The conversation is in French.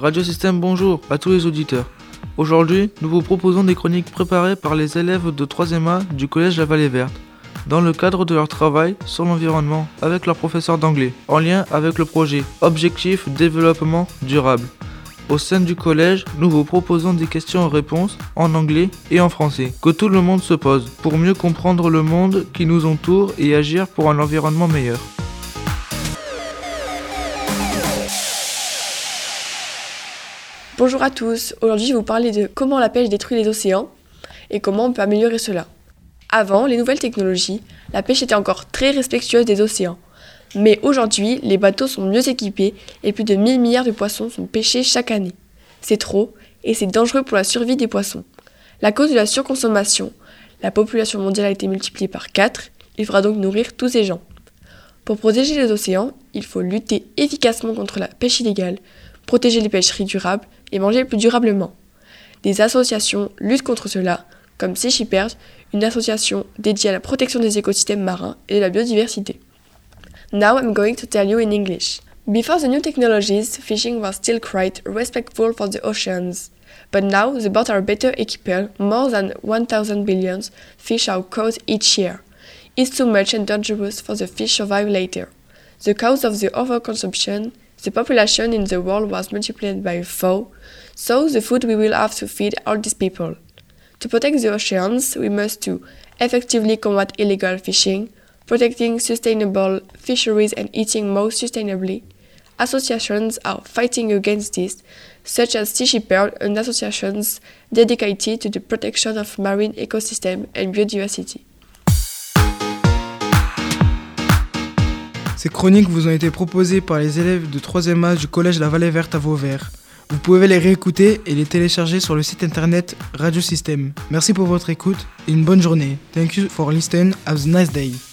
Radio Système bonjour à tous les auditeurs. Aujourd'hui, nous vous proposons des chroniques préparées par les élèves de 3e A du Collège La Vallée Verte, dans le cadre de leur travail sur l'environnement avec leur professeur d'anglais, en lien avec le projet Objectif Développement Durable. Au sein du collège, nous vous proposons des questions-réponses en anglais et en français que tout le monde se pose pour mieux comprendre le monde qui nous entoure et agir pour un environnement meilleur. Bonjour à tous, aujourd'hui je vais vous parler de comment la pêche détruit les océans et comment on peut améliorer cela. Avant les nouvelles technologies, la pêche était encore très respectueuse des océans. Mais aujourd'hui, les bateaux sont mieux équipés et plus de 1000 milliards de poissons sont pêchés chaque année. C'est trop et c'est dangereux pour la survie des poissons. La cause de la surconsommation, la population mondiale a été multipliée par 4, il faudra donc nourrir tous ces gens. Pour protéger les océans, il faut lutter efficacement contre la pêche illégale, protéger les pêcheries durables et manger plus durablement. Des associations luttent contre cela, comme Sea Shippers, une association dédiée à la protection des écosystèmes marins et de la biodiversité. Now I'm going to tell you in English. Before the new technologies, fishing was still quite respectful for the oceans. But now the boats are better equipped, more than 1,000 billion fish are caught each year. It's too much and dangerous for the fish survive later. The cause of the overconsumption, the population in the world was multiplied by four, so the food we will have to feed all these people. To protect the oceans, we must to effectively combat illegal fishing, protecting sustainable fisheries and eating more sustainably. Associations are fighting against this, such as Sea Shepherd and associations dedicated to the protection of marine ecosystem and biodiversity. Ces chroniques vous ont été proposées par les élèves de 3e A du Collège La Vallée Verte à Vauvert. Vous pouvez les réécouter et les télécharger sur le site internet Radio System. Merci pour votre écoute et une bonne journée. Thank you for listening. Have a nice day.